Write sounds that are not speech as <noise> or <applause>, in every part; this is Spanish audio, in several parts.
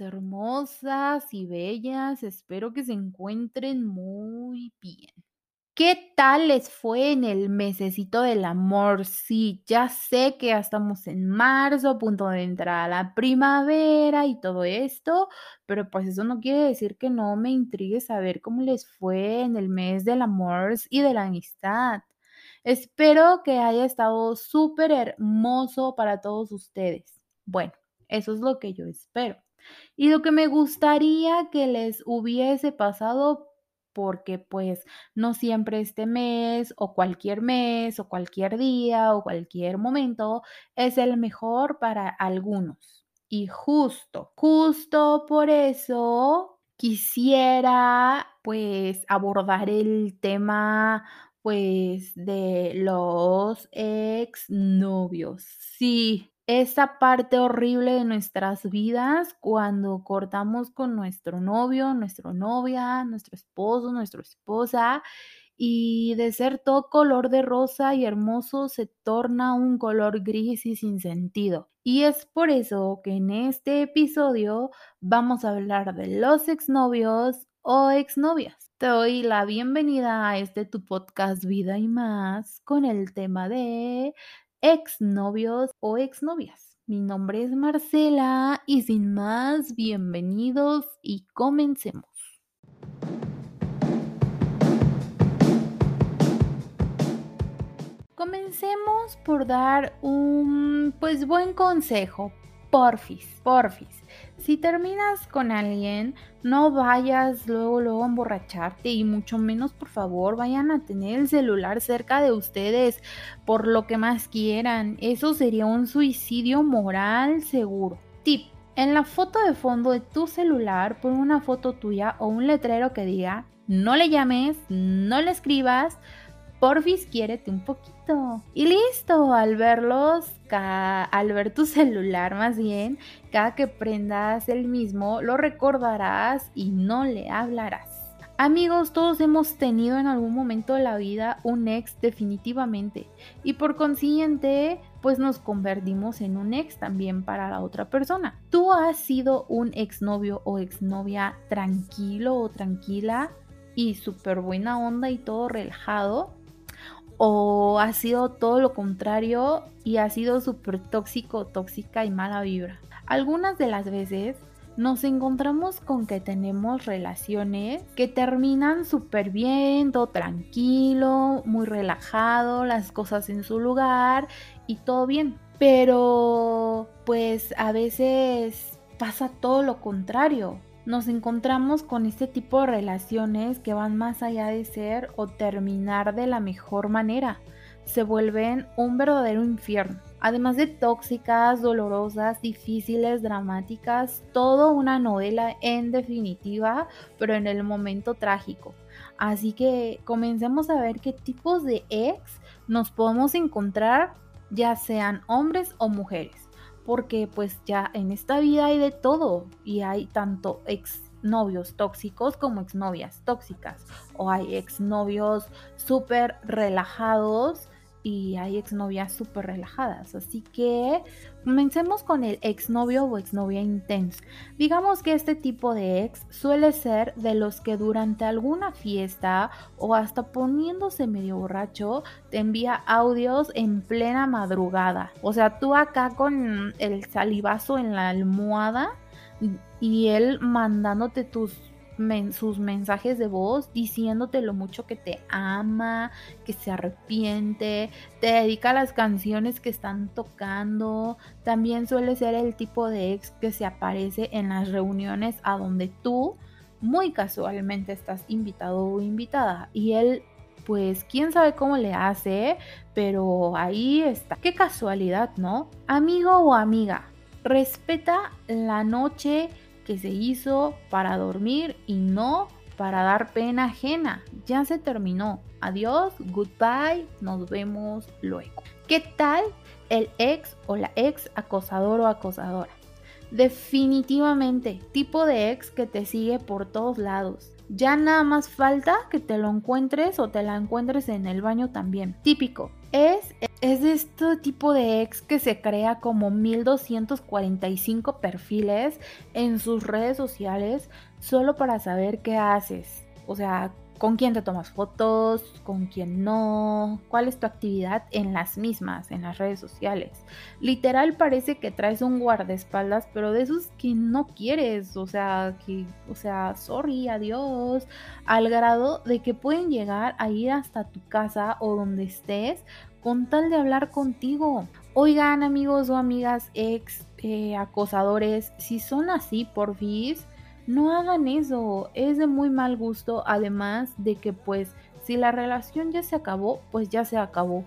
hermosas y bellas, espero que se encuentren muy bien. ¿Qué tal les fue en el mesecito del amor? Sí, ya sé que ya estamos en marzo, a punto de entrar a la primavera y todo esto, pero pues eso no quiere decir que no me intrigue saber cómo les fue en el mes del amor y de la amistad. Espero que haya estado súper hermoso para todos ustedes. Bueno, eso es lo que yo espero. Y lo que me gustaría que les hubiese pasado porque pues no siempre este mes o cualquier mes o cualquier día o cualquier momento es el mejor para algunos. Y justo, justo por eso quisiera pues abordar el tema pues de los exnovios. Sí, esa parte horrible de nuestras vidas cuando cortamos con nuestro novio, nuestra novia, nuestro esposo, nuestra esposa y de ser todo color de rosa y hermoso se torna un color gris y sin sentido. Y es por eso que en este episodio vamos a hablar de los exnovios o exnovias. Te doy la bienvenida a este tu podcast Vida y más con el tema de exnovios o exnovias. Mi nombre es Marcela y sin más, bienvenidos y comencemos. Comencemos por dar un pues buen consejo. Porfis, porfis. Si terminas con alguien, no vayas luego, luego a emborracharte y mucho menos, por favor, vayan a tener el celular cerca de ustedes por lo que más quieran. Eso sería un suicidio moral seguro. Tip. En la foto de fondo de tu celular, pon una foto tuya o un letrero que diga, no le llames, no le escribas, porfis quiérete un poquito. Y listo, al verlos, al ver tu <laughs> celular más bien, cada que prendas el mismo, lo recordarás y no le hablarás. Amigos, todos hemos tenido en algún momento de la vida un ex definitivamente y por consiguiente pues nos convertimos en un ex también para la otra persona. ¿Tú has sido un exnovio o exnovia tranquilo o tranquila y súper buena onda y todo relajado? O ha sido todo lo contrario y ha sido súper tóxico, tóxica y mala vibra. Algunas de las veces nos encontramos con que tenemos relaciones que terminan súper bien, todo tranquilo, muy relajado, las cosas en su lugar y todo bien. Pero pues a veces pasa todo lo contrario nos encontramos con este tipo de relaciones que van más allá de ser o terminar de la mejor manera. Se vuelven un verdadero infierno. Además de tóxicas, dolorosas, difíciles, dramáticas, todo una novela en definitiva, pero en el momento trágico. Así que comencemos a ver qué tipos de ex nos podemos encontrar, ya sean hombres o mujeres porque pues ya en esta vida hay de todo y hay tanto ex novios tóxicos como exnovias tóxicas o hay exnovios súper relajados y hay exnovias súper relajadas. Así que comencemos con el exnovio o exnovia intenso. Digamos que este tipo de ex suele ser de los que durante alguna fiesta o hasta poniéndose medio borracho te envía audios en plena madrugada. O sea, tú acá con el salivazo en la almohada y él mandándote tus sus mensajes de voz diciéndote lo mucho que te ama, que se arrepiente, te dedica las canciones que están tocando. También suele ser el tipo de ex que se aparece en las reuniones a donde tú muy casualmente estás invitado o invitada y él pues quién sabe cómo le hace, pero ahí está. Qué casualidad, ¿no? Amigo o amiga, respeta la noche que se hizo para dormir y no para dar pena ajena. Ya se terminó. Adiós, goodbye, nos vemos luego. ¿Qué tal el ex o la ex acosador o acosadora? Definitivamente, tipo de ex que te sigue por todos lados. Ya nada más falta que te lo encuentres o te la encuentres en el baño también. Típico, es, es de este tipo de ex que se crea como 1245 perfiles en sus redes sociales solo para saber qué haces. O sea, con quién te tomas fotos, con quién no, cuál es tu actividad en las mismas, en las redes sociales. Literal parece que traes un guardaespaldas, pero de esos que no quieres, o sea, que, o sea, sorry, adiós, al grado de que pueden llegar a ir hasta tu casa o donde estés con tal de hablar contigo. Oigan, amigos o amigas ex eh, acosadores, si son así, por fin no hagan eso, es de muy mal gusto, además de que pues si la relación ya se acabó, pues ya se acabó.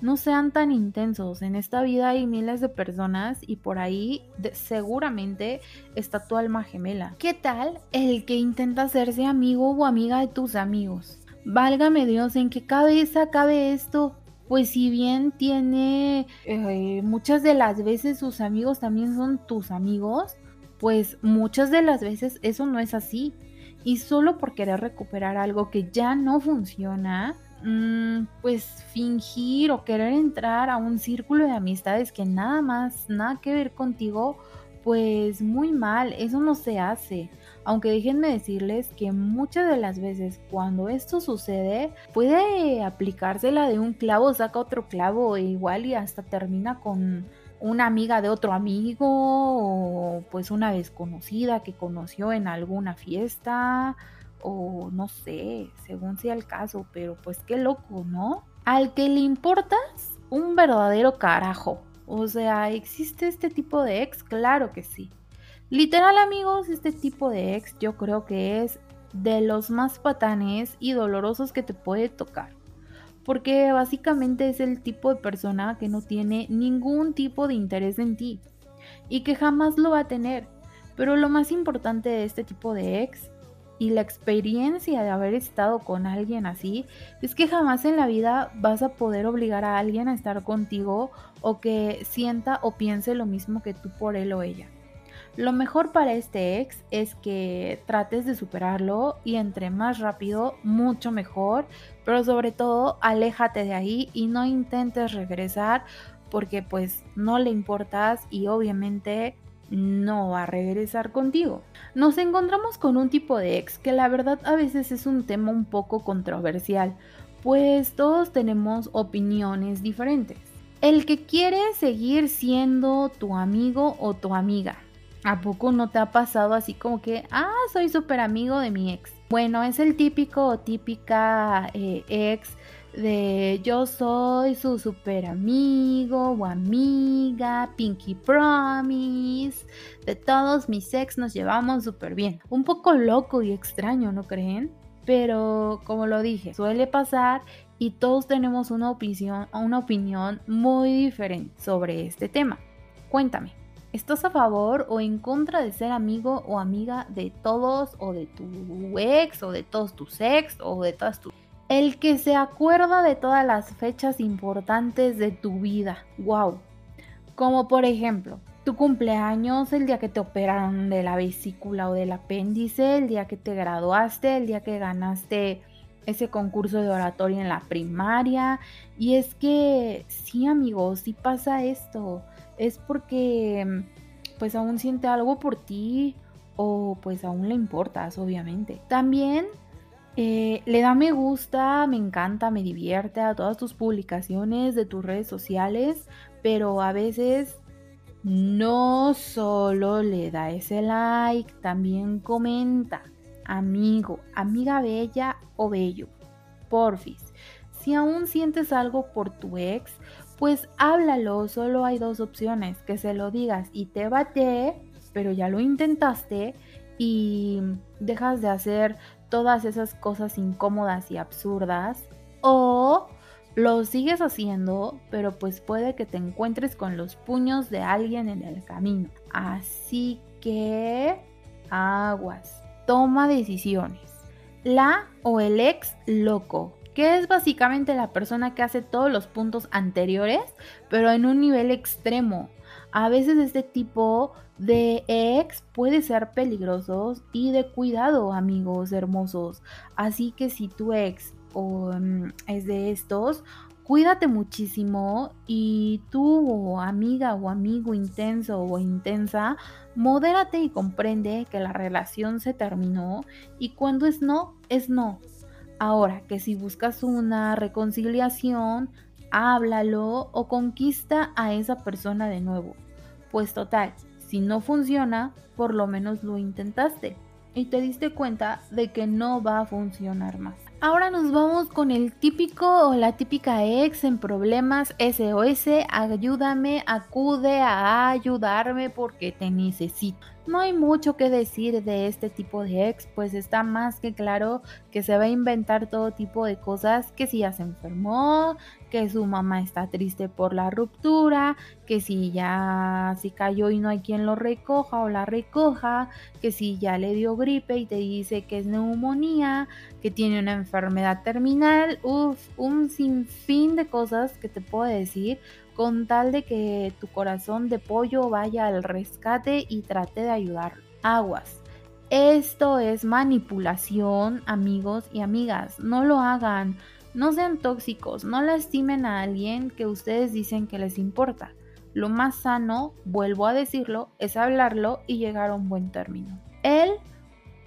No sean tan intensos, en esta vida hay miles de personas y por ahí seguramente está tu alma gemela. ¿Qué tal el que intenta hacerse amigo o amiga de tus amigos? Válgame Dios, ¿en qué cabeza cabe esto? Pues si bien tiene eh, muchas de las veces sus amigos también son tus amigos, pues muchas de las veces eso no es así. Y solo por querer recuperar algo que ya no funciona, mm, pues fingir o querer entrar a un círculo de amistades que nada más, nada que ver contigo, pues muy mal, eso no se hace. Aunque déjenme decirles que muchas de las veces cuando esto sucede, puede aplicársela de un clavo, saca otro clavo e igual y hasta termina con una amiga de otro amigo o pues una desconocida que conoció en alguna fiesta o no sé, según sea el caso, pero pues qué loco, ¿no? Al que le importas, un verdadero carajo. O sea, ¿existe este tipo de ex? Claro que sí. Literal amigos, este tipo de ex yo creo que es de los más patanes y dolorosos que te puede tocar porque básicamente es el tipo de persona que no tiene ningún tipo de interés en ti y que jamás lo va a tener. Pero lo más importante de este tipo de ex y la experiencia de haber estado con alguien así es que jamás en la vida vas a poder obligar a alguien a estar contigo o que sienta o piense lo mismo que tú por él o ella. Lo mejor para este ex es que trates de superarlo y entre más rápido, mucho mejor, pero sobre todo aléjate de ahí y no intentes regresar porque pues no le importas y obviamente no va a regresar contigo. Nos encontramos con un tipo de ex que la verdad a veces es un tema un poco controversial, pues todos tenemos opiniones diferentes. El que quiere seguir siendo tu amigo o tu amiga, ¿A poco no te ha pasado así como que, ah, soy súper amigo de mi ex? Bueno, es el típico o típica eh, ex de yo soy su super amigo o amiga, Pinky Promise. De todos mis ex nos llevamos súper bien. Un poco loco y extraño, ¿no creen? Pero como lo dije, suele pasar y todos tenemos una opinión, una opinión muy diferente sobre este tema. Cuéntame, ¿Estás a favor o en contra de ser amigo o amiga de todos o de tu ex o de todos tus ex o de todas tus... El que se acuerda de todas las fechas importantes de tu vida. ¡Wow! Como por ejemplo, tu cumpleaños, el día que te operaron de la vesícula o del apéndice, el día que te graduaste, el día que ganaste ese concurso de oratoria en la primaria. Y es que sí, amigos, sí pasa esto es porque pues aún siente algo por ti o pues aún le importas, obviamente. También eh, le da me gusta, me encanta, me divierte a todas tus publicaciones de tus redes sociales, pero a veces no solo le da ese like, también comenta, amigo, amiga bella o bello, porfis. Si aún sientes algo por tu ex, pues háblalo, solo hay dos opciones, que se lo digas y te bate, pero ya lo intentaste y dejas de hacer todas esas cosas incómodas y absurdas, o lo sigues haciendo, pero pues puede que te encuentres con los puños de alguien en el camino. Así que aguas, toma decisiones. La o el ex loco que es básicamente la persona que hace todos los puntos anteriores, pero en un nivel extremo. A veces este tipo de ex puede ser peligroso y de cuidado, amigos hermosos. Así que si tu ex mm, es de estos, cuídate muchísimo y tú, amiga o amigo intenso o intensa, modérate y comprende que la relación se terminó y cuando es no, es no. Ahora que si buscas una reconciliación, háblalo o conquista a esa persona de nuevo. Pues total, si no funciona, por lo menos lo intentaste y te diste cuenta de que no va a funcionar más. Ahora nos vamos con el típico o la típica ex en problemas SOS, ayúdame, acude a ayudarme porque te necesito. No hay mucho que decir de este tipo de ex, pues está más que claro que se va a inventar todo tipo de cosas, que si ya se enfermó, que su mamá está triste por la ruptura, que si ya si cayó y no hay quien lo recoja o la recoja, que si ya le dio gripe y te dice que es neumonía, que tiene una enfermedad terminal, uff, un sinfín de cosas que te puedo decir con tal de que tu corazón de pollo vaya al rescate y trate de ayudar. Aguas. Esto es manipulación, amigos y amigas. No lo hagan. No sean tóxicos. No lastimen a alguien que ustedes dicen que les importa. Lo más sano, vuelvo a decirlo, es hablarlo y llegar a un buen término. Él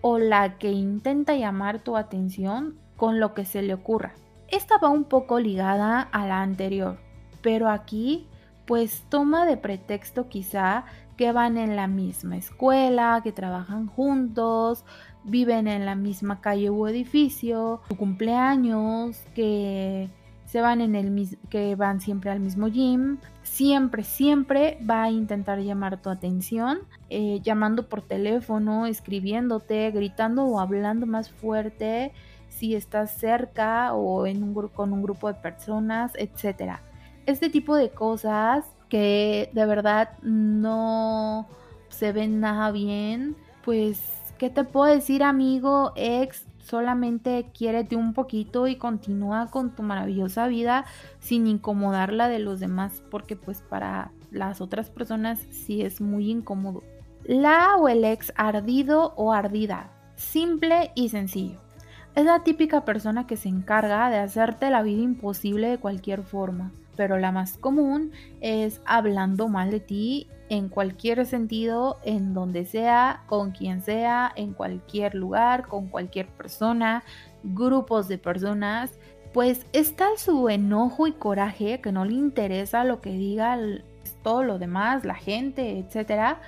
o la que intenta llamar tu atención con lo que se le ocurra. Esta va un poco ligada a la anterior pero aquí pues toma de pretexto quizá que van en la misma escuela, que trabajan juntos, viven en la misma calle u edificio, su cumpleaños, que se van en el que van siempre al mismo gym, siempre, siempre va a intentar llamar tu atención, eh, llamando por teléfono, escribiéndote, gritando o hablando más fuerte si estás cerca o en un, con un grupo de personas, etcétera este tipo de cosas que de verdad no se ven nada bien, pues, ¿qué te puedo decir, amigo, ex? Solamente quiérete un poquito y continúa con tu maravillosa vida sin incomodarla de los demás, porque pues para las otras personas sí es muy incómodo. La o el ex ardido o ardida, simple y sencillo. Es la típica persona que se encarga de hacerte la vida imposible de cualquier forma pero la más común es hablando mal de ti en cualquier sentido, en donde sea, con quien sea, en cualquier lugar, con cualquier persona, grupos de personas, pues es tal su enojo y coraje que no le interesa lo que diga todo lo demás, la gente, etcétera,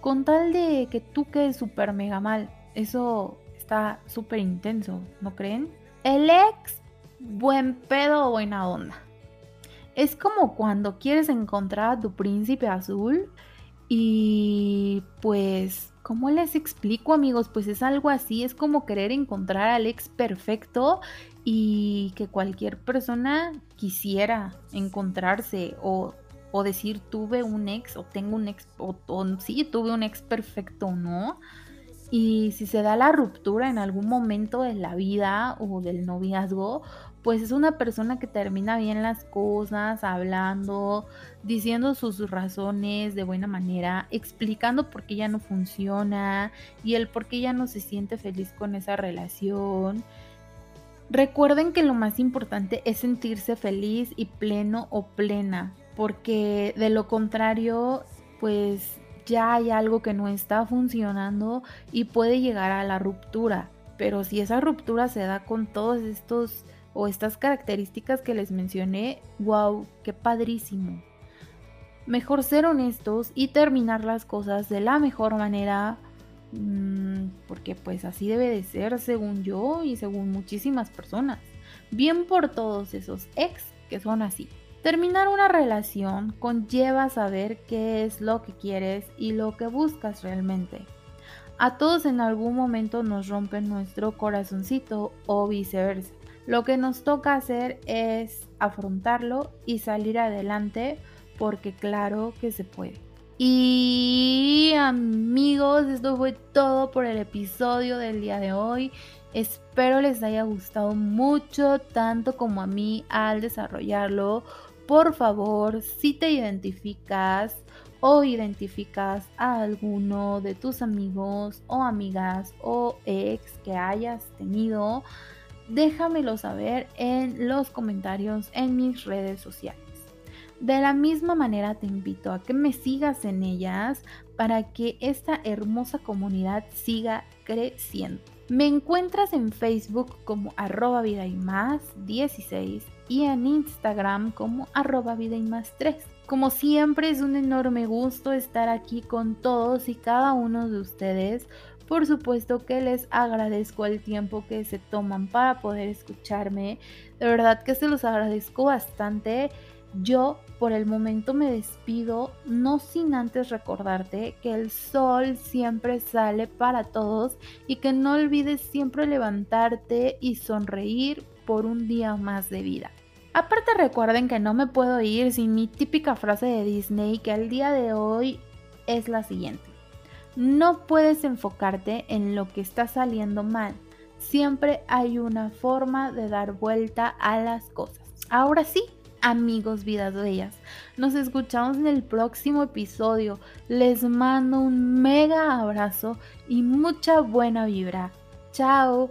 con tal de que tú quedes súper mega mal. Eso está súper intenso, ¿no creen? El ex, buen pedo buena onda. Es como cuando quieres encontrar a tu príncipe azul y pues, ¿cómo les explico amigos? Pues es algo así, es como querer encontrar al ex perfecto y que cualquier persona quisiera encontrarse o, decir tuve un ex o tengo un ex o, o sí, tuve un ex perfecto, ¿no? Y si se da la ruptura en algún momento de la vida o del noviazgo, pues es una persona que termina bien las cosas, hablando, diciendo sus razones de buena manera, explicando por qué ya no funciona y el por qué ya no se siente feliz con esa relación. Recuerden que lo más importante es sentirse feliz y pleno o plena, porque de lo contrario, pues ya hay algo que no está funcionando y puede llegar a la ruptura. Pero si esa ruptura se da con todos estos o estas características que les mencioné, wow, qué padrísimo. Mejor ser honestos y terminar las cosas de la mejor manera, mm, porque pues así debe de ser según yo y según muchísimas personas. Bien por todos esos ex que son así. Terminar una relación conlleva saber qué es lo que quieres y lo que buscas realmente. A todos en algún momento nos rompen nuestro corazoncito o viceversa. Lo que nos toca hacer es afrontarlo y salir adelante porque claro que se puede. Y amigos, esto fue todo por el episodio del día de hoy. Espero les haya gustado mucho, tanto como a mí al desarrollarlo. Por favor, si te identificas o identificas a alguno de tus amigos o amigas o ex que hayas tenido, déjamelo saber en los comentarios en mis redes sociales. De la misma manera te invito a que me sigas en ellas para que esta hermosa comunidad siga creciendo. Me encuentras en Facebook como arroba vida y más 16 y en Instagram como arroba vida y más 3. Como siempre es un enorme gusto estar aquí con todos y cada uno de ustedes. Por supuesto que les agradezco el tiempo que se toman para poder escucharme. De verdad que se los agradezco bastante. Yo por el momento me despido, no sin antes recordarte que el sol siempre sale para todos y que no olvides siempre levantarte y sonreír por un día más de vida. Aparte recuerden que no me puedo ir sin mi típica frase de Disney que al día de hoy es la siguiente. No puedes enfocarte en lo que está saliendo mal. Siempre hay una forma de dar vuelta a las cosas. Ahora sí, amigos vidas bellas. Nos escuchamos en el próximo episodio. Les mando un mega abrazo y mucha buena vibra. Chao.